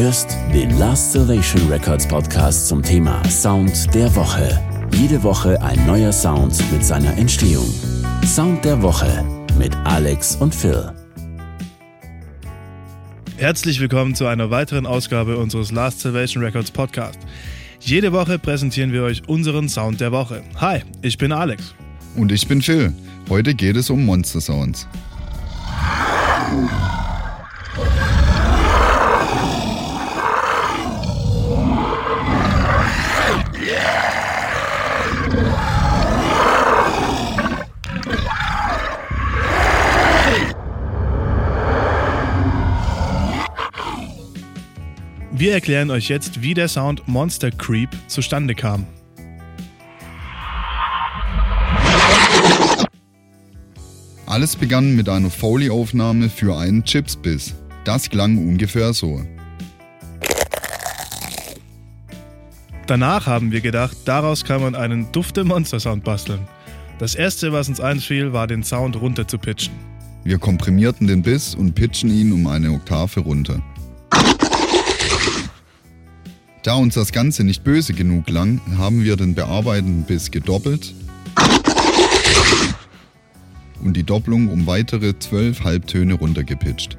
hörst den Last Salvation Records Podcast zum Thema Sound der Woche. Jede Woche ein neuer Sound mit seiner Entstehung. Sound der Woche mit Alex und Phil. Herzlich willkommen zu einer weiteren Ausgabe unseres Last Salvation Records Podcast. Jede Woche präsentieren wir euch unseren Sound der Woche. Hi, ich bin Alex. Und ich bin Phil. Heute geht es um Monster Sounds. Wir erklären euch jetzt, wie der Sound Monster Creep zustande kam. Alles begann mit einer Foley-Aufnahme für einen Chipsbiss. Das klang ungefähr so. Danach haben wir gedacht, daraus kann man einen dufte Monster-Sound basteln. Das erste, was uns einfiel, war den Sound runter zu pitchen. Wir komprimierten den Biss und pitchen ihn um eine Oktave runter. Da uns das Ganze nicht böse genug klang, haben wir den bearbeitenden Biss gedoppelt und die Doppelung um weitere 12 Halbtöne runtergepitcht.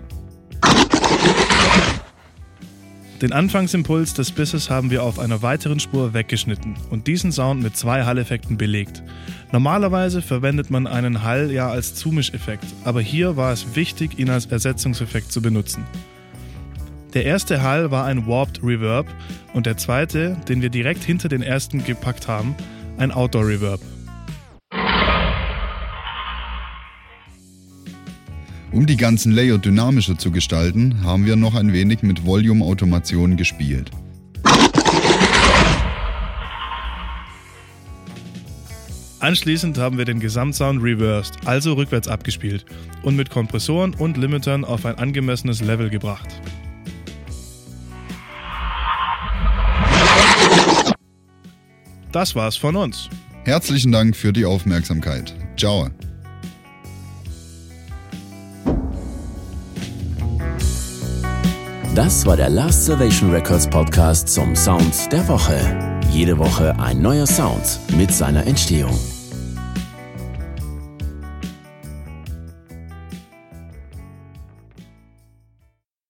Den Anfangsimpuls des Bisses haben wir auf einer weiteren Spur weggeschnitten und diesen Sound mit zwei Halleffekten belegt. Normalerweise verwendet man einen Hall ja als Zumischeffekt, aber hier war es wichtig, ihn als Ersetzungseffekt zu benutzen. Der erste Hall war ein Warped Reverb und der zweite, den wir direkt hinter den ersten gepackt haben, ein Outdoor Reverb. Um die ganzen Layer dynamischer zu gestalten, haben wir noch ein wenig mit Volume-Automation gespielt. Anschließend haben wir den Gesamtsound reversed, also rückwärts abgespielt und mit Kompressoren und Limitern auf ein angemessenes Level gebracht. Das war's von uns. Herzlichen Dank für die Aufmerksamkeit. Ciao. Das war der Last Salvation Records Podcast zum Sound der Woche. Jede Woche ein neuer Sound mit seiner Entstehung.